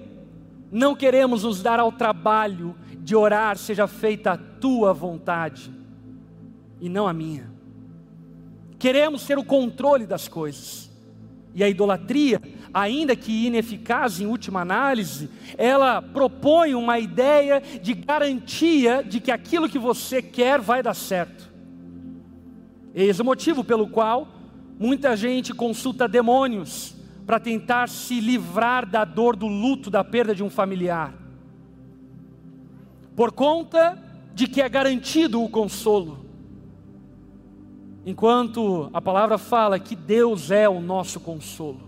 A: não queremos nos dar ao trabalho de orar, seja feita a tua vontade e não a minha. Queremos ter o controle das coisas. E a idolatria, ainda que ineficaz em última análise, ela propõe uma ideia de garantia de que aquilo que você quer vai dar certo. Eis o motivo pelo qual muita gente consulta demônios para tentar se livrar da dor do luto da perda de um familiar. Por conta de que é garantido o consolo. Enquanto a palavra fala que Deus é o nosso consolo.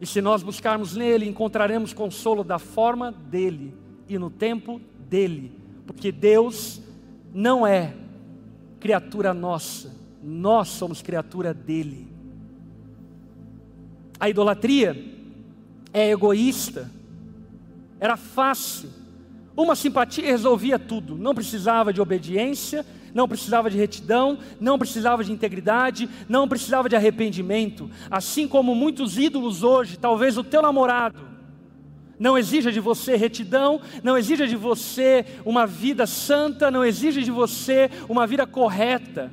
A: E se nós buscarmos nele, encontraremos consolo da forma dele e no tempo dele, porque Deus não é criatura nossa, nós somos criatura dele. A idolatria é egoísta, era fácil, uma simpatia resolvia tudo, não precisava de obediência, não precisava de retidão, não precisava de integridade, não precisava de arrependimento. Assim como muitos ídolos hoje, talvez o teu namorado não exija de você retidão, não exija de você uma vida santa, não exija de você uma vida correta.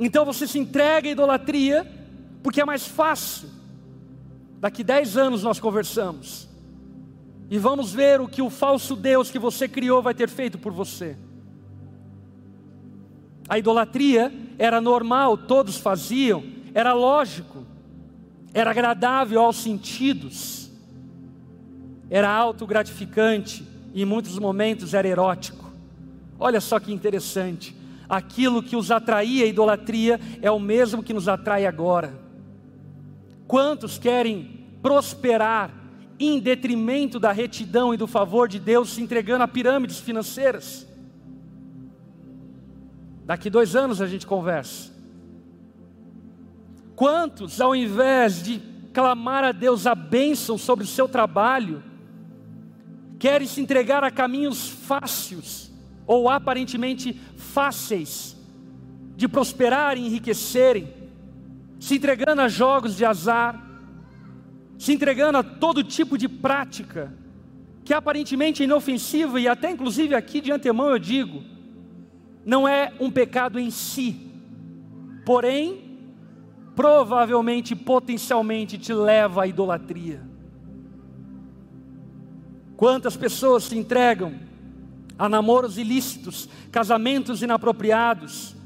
A: Então você se entrega à idolatria, porque é mais fácil. Daqui dez anos nós conversamos. E vamos ver o que o falso Deus que você criou vai ter feito por você. A idolatria era normal, todos faziam, era lógico, era agradável aos sentidos, era autogratificante e em muitos momentos era erótico. Olha só que interessante, aquilo que os atraía a idolatria é o mesmo que nos atrai agora. Quantos querem prosperar em detrimento da retidão e do favor de Deus, se entregando a pirâmides financeiras? Daqui dois anos a gente conversa. Quantos, ao invés de clamar a Deus a bênção sobre o seu trabalho, querem se entregar a caminhos fáceis ou aparentemente fáceis de prosperar e enriquecerem, se entregando a jogos de azar, se entregando a todo tipo de prática que aparentemente é inofensiva e até inclusive aqui de antemão eu digo, não é um pecado em si, porém, provavelmente, potencialmente te leva à idolatria. Quantas pessoas se entregam a namoros ilícitos, casamentos inapropriados?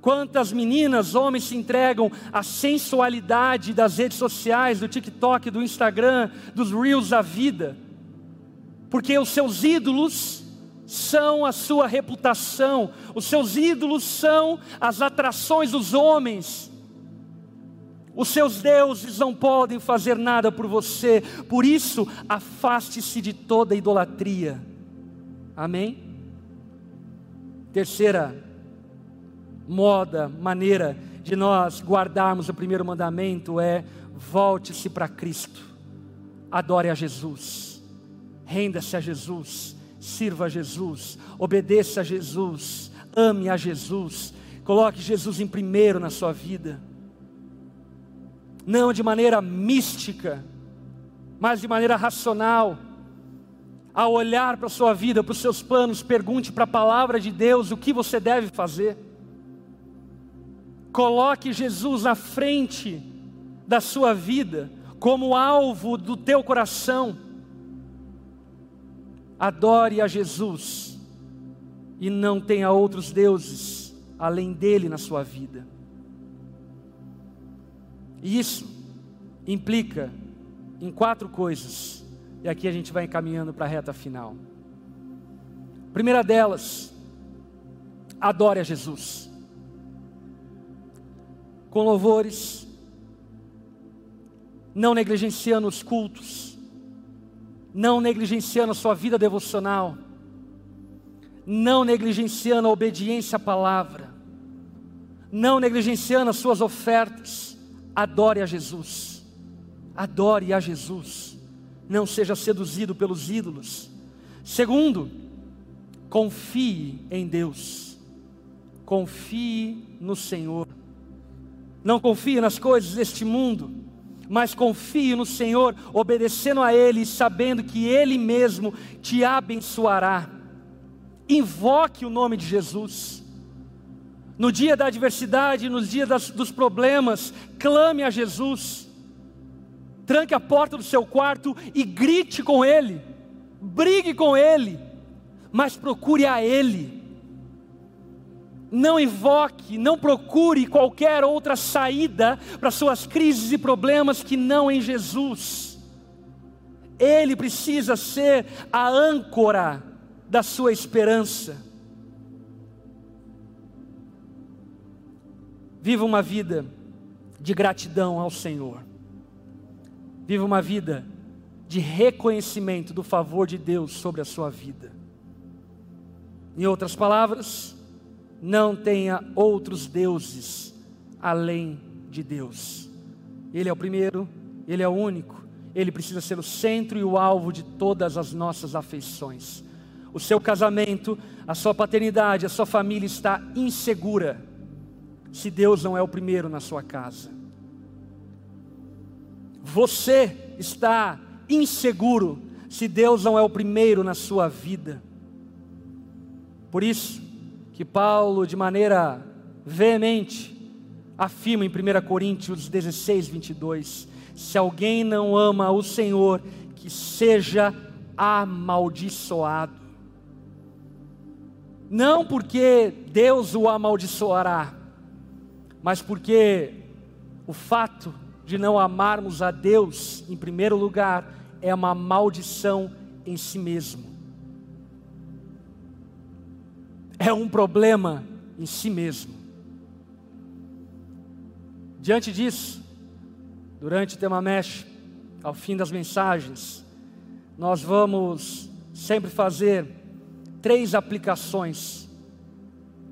A: Quantas meninas, homens se entregam à sensualidade das redes sociais, do TikTok, do Instagram, dos Reels da vida? Porque os seus ídolos são a sua reputação, os seus ídolos são as atrações dos homens. Os seus deuses não podem fazer nada por você, por isso, afaste-se de toda idolatria. Amém? Terceira moda, maneira de nós guardarmos o primeiro mandamento é: volte-se para Cristo, adore a Jesus, renda-se a Jesus. Sirva a Jesus, obedeça a Jesus, ame a Jesus, coloque Jesus em primeiro na sua vida, não de maneira mística, mas de maneira racional. Ao olhar para a sua vida, para os seus planos, pergunte para a palavra de Deus o que você deve fazer. Coloque Jesus na frente da sua vida, como alvo do teu coração adore a Jesus e não tenha outros deuses além dele na sua vida. E isso implica em quatro coisas, e aqui a gente vai encaminhando para a reta final. primeira delas, adore a Jesus, com louvores, não negligenciando os cultos, não negligenciando a sua vida devocional, não negligenciando a obediência à palavra, não negligenciando as suas ofertas, adore a Jesus, adore a Jesus, não seja seduzido pelos ídolos. Segundo, confie em Deus, confie no Senhor, não confie nas coisas deste mundo, mas confie no Senhor, obedecendo a Ele, sabendo que Ele mesmo te abençoará. Invoque o nome de Jesus. No dia da adversidade, nos dias das, dos problemas, clame a Jesus. Tranque a porta do seu quarto e grite com Ele. Brigue com Ele, mas procure a Ele não invoque, não procure qualquer outra saída para suas crises e problemas que não em Jesus. Ele precisa ser a âncora da sua esperança. Viva uma vida de gratidão ao Senhor. Viva uma vida de reconhecimento do favor de Deus sobre a sua vida. Em outras palavras, não tenha outros deuses além de Deus. Ele é o primeiro, ele é o único, ele precisa ser o centro e o alvo de todas as nossas afeições. O seu casamento, a sua paternidade, a sua família está insegura se Deus não é o primeiro na sua casa. Você está inseguro se Deus não é o primeiro na sua vida. Por isso, que Paulo, de maneira veemente, afirma em 1 Coríntios 16, 22: Se alguém não ama o Senhor, que seja amaldiçoado. Não porque Deus o amaldiçoará, mas porque o fato de não amarmos a Deus, em primeiro lugar, é uma maldição em si mesmo é um problema em si mesmo. Diante disso, durante o tema Mesh, ao fim das mensagens, nós vamos sempre fazer três aplicações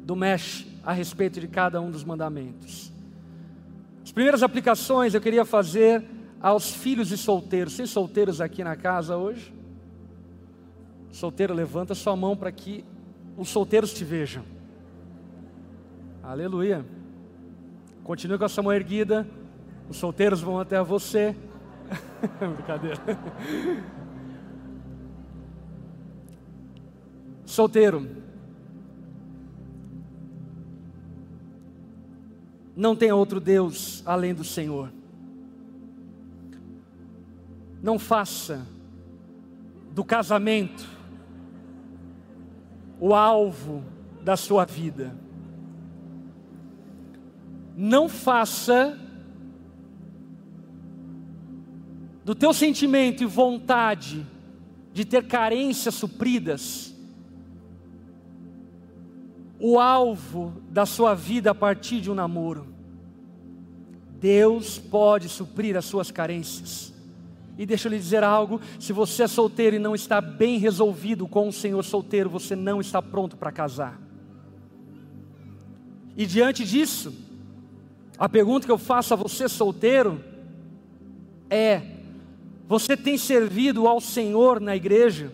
A: do Mesh a respeito de cada um dos mandamentos. As primeiras aplicações eu queria fazer aos filhos e solteiros. Tem solteiros aqui na casa hoje? Solteiro, levanta sua mão para que os solteiros te vejam. Aleluia. Continue com a sua mão erguida. Os solteiros vão até você. Brincadeira. Solteiro. Não tem outro Deus além do Senhor. Não faça do casamento o alvo da sua vida. Não faça do teu sentimento e vontade de ter carências supridas o alvo da sua vida a partir de um namoro. Deus pode suprir as suas carências. E deixa eu lhe dizer algo: se você é solteiro e não está bem resolvido com o Senhor solteiro, você não está pronto para casar. E diante disso, a pergunta que eu faço a você solteiro é: você tem servido ao Senhor na igreja?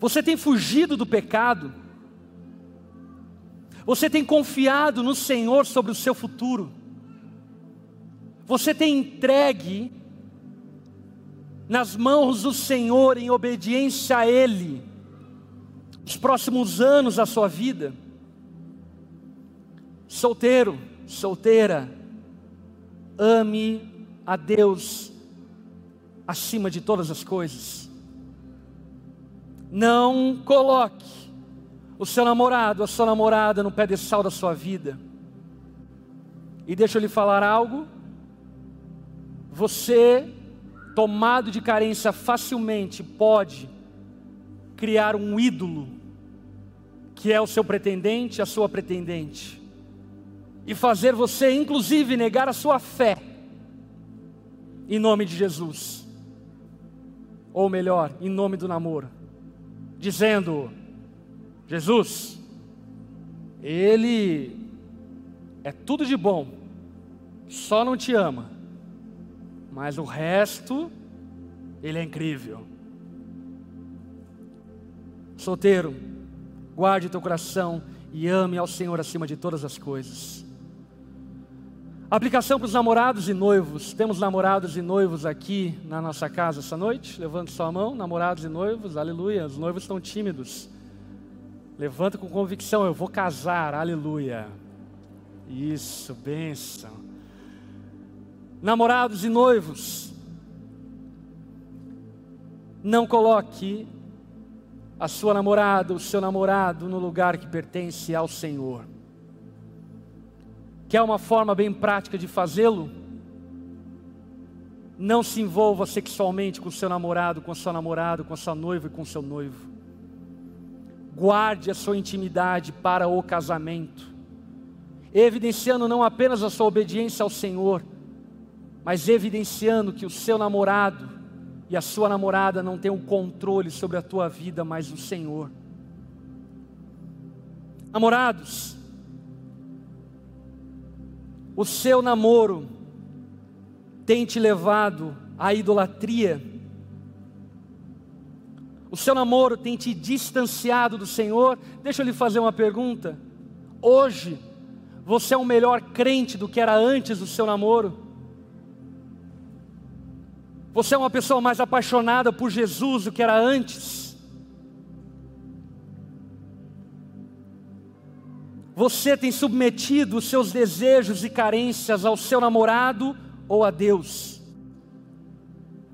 A: Você tem fugido do pecado? Você tem confiado no Senhor sobre o seu futuro? Você tem entregue nas mãos do Senhor, em obediência a Ele, os próximos anos da sua vida. Solteiro, solteira, ame a Deus acima de todas as coisas. Não coloque o seu namorado, a sua namorada no pedestal da sua vida. E deixa eu lhe falar algo. Você tomado de carência facilmente, pode criar um ídolo, que é o seu pretendente, a sua pretendente, e fazer você, inclusive, negar a sua fé, em nome de Jesus, ou melhor, em nome do namoro, dizendo: Jesus, Ele é tudo de bom, só não te ama mas o resto, ele é incrível. Solteiro, guarde teu coração e ame ao Senhor acima de todas as coisas. Aplicação para os namorados e noivos. Temos namorados e noivos aqui na nossa casa essa noite? Levante sua mão, namorados e noivos, aleluia. Os noivos estão tímidos. Levanta com convicção, eu vou casar, aleluia. Isso, bênção. Namorados e noivos, não coloque a sua namorada, o seu namorado no lugar que pertence ao Senhor. Quer uma forma bem prática de fazê-lo? Não se envolva sexualmente com seu namorado, com sua namorada, com sua noiva e com seu noivo. Guarde a sua intimidade para o casamento, evidenciando não apenas a sua obediência ao Senhor, mas evidenciando que o seu namorado e a sua namorada não têm o controle sobre a tua vida, mas o Senhor. Namorados, o seu namoro tem te levado à idolatria, o seu namoro tem te distanciado do Senhor, deixa eu lhe fazer uma pergunta. Hoje, você é um melhor crente do que era antes do seu namoro? Você é uma pessoa mais apaixonada por Jesus do que era antes? Você tem submetido os seus desejos e carências ao seu namorado ou a Deus?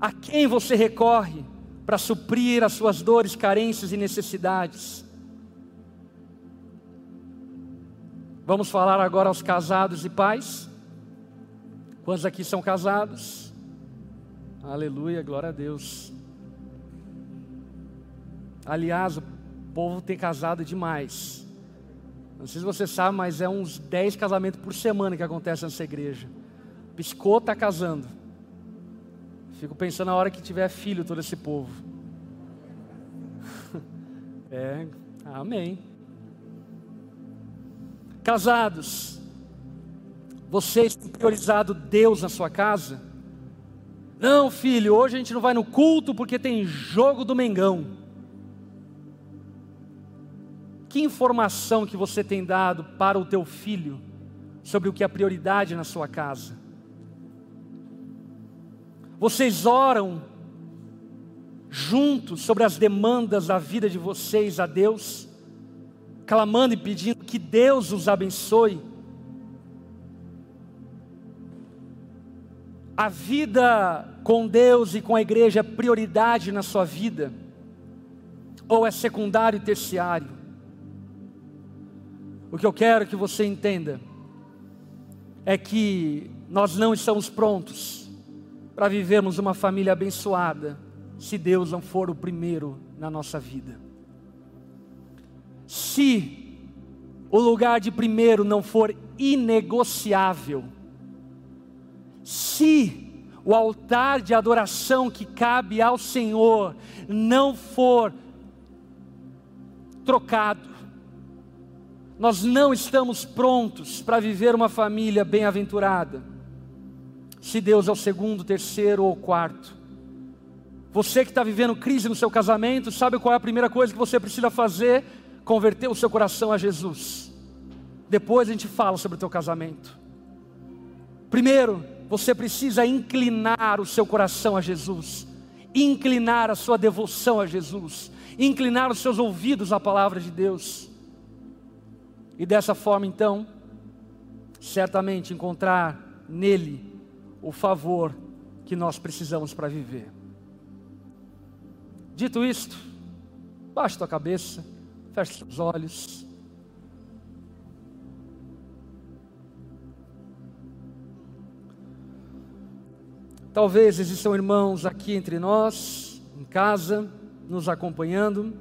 A: A quem você recorre para suprir as suas dores, carências e necessidades? Vamos falar agora aos casados e pais. Quantos aqui são casados? Aleluia, glória a Deus. Aliás, o povo tem casado demais. Não sei se você sabe, mas é uns 10 casamentos por semana que acontece nessa igreja. Piscou, está casando. Fico pensando na hora que tiver filho todo esse povo. É, amém. Casados, vocês têm priorizado Deus na sua casa? Não, filho, hoje a gente não vai no culto porque tem jogo do Mengão. Que informação que você tem dado para o teu filho sobre o que é prioridade na sua casa? Vocês oram juntos sobre as demandas da vida de vocês a Deus, clamando e pedindo que Deus os abençoe. A vida com Deus e com a igreja é prioridade na sua vida? Ou é secundário e terciário? O que eu quero que você entenda é que nós não estamos prontos para vivermos uma família abençoada se Deus não for o primeiro na nossa vida. Se o lugar de primeiro não for inegociável, se o altar de adoração que cabe ao Senhor não for trocado, nós não estamos prontos para viver uma família bem-aventurada. Se Deus é o segundo, terceiro ou quarto. Você que está vivendo crise no seu casamento, sabe qual é a primeira coisa que você precisa fazer? Converter o seu coração a Jesus. Depois a gente fala sobre o teu casamento. Primeiro, você precisa inclinar o seu coração a Jesus, inclinar a sua devoção a Jesus, inclinar os seus ouvidos à palavra de Deus. E dessa forma, então, certamente encontrar nele o favor que nós precisamos para viver. Dito isto, baixe tua cabeça, feche os olhos. Talvez existam irmãos aqui entre nós, em casa, nos acompanhando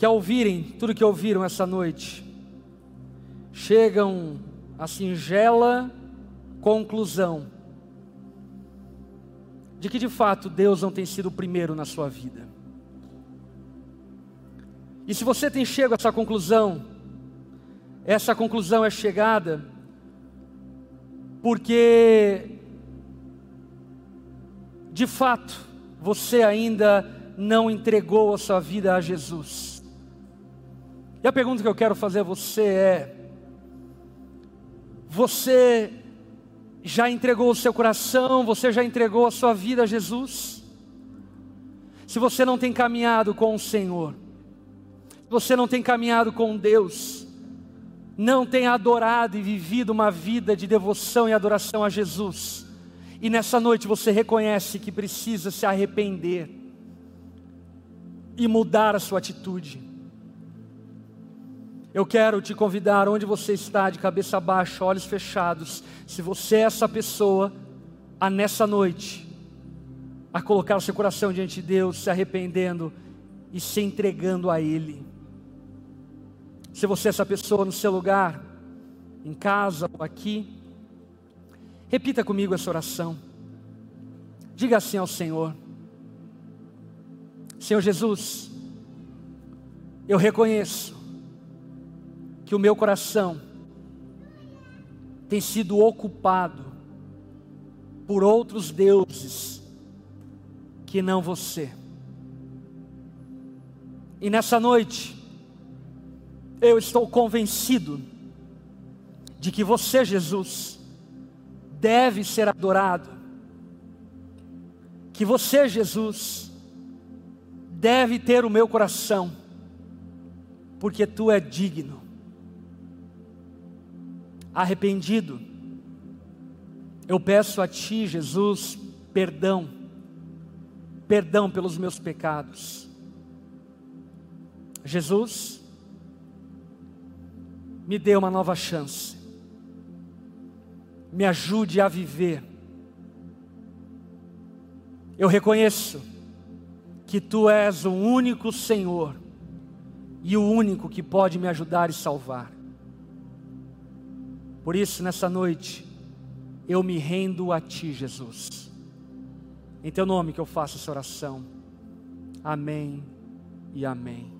A: que ao ouvirem tudo que ouviram essa noite, chegam à singela conclusão de que de fato Deus não tem sido o primeiro na sua vida. E se você tem chegado a essa conclusão, essa conclusão é chegada porque de fato você ainda não entregou a sua vida a Jesus. E a pergunta que eu quero fazer a você é: Você já entregou o seu coração, você já entregou a sua vida a Jesus? Se você não tem caminhado com o Senhor, se você não tem caminhado com Deus, não tem adorado e vivido uma vida de devoção e adoração a Jesus, e nessa noite você reconhece que precisa se arrepender e mudar a sua atitude, eu quero te convidar, onde você está, de cabeça baixa, olhos fechados, se você é essa pessoa, a nessa noite, a colocar o seu coração diante de Deus, se arrependendo e se entregando a Ele. Se você é essa pessoa no seu lugar, em casa ou aqui, repita comigo essa oração. Diga assim ao Senhor: Senhor Jesus, eu reconheço que o meu coração tem sido ocupado por outros deuses que não você. E nessa noite, eu estou convencido de que você, Jesus, deve ser adorado, que você, Jesus, deve ter o meu coração, porque tu é digno arrependido, eu peço a Ti, Jesus, perdão, perdão pelos meus pecados. Jesus, me dê uma nova chance, me ajude a viver. Eu reconheço que Tu és o único Senhor e o único que pode me ajudar e salvar. Por isso, nessa noite, eu me rendo a Ti, Jesus. Em Teu nome que eu faço essa oração. Amém e amém.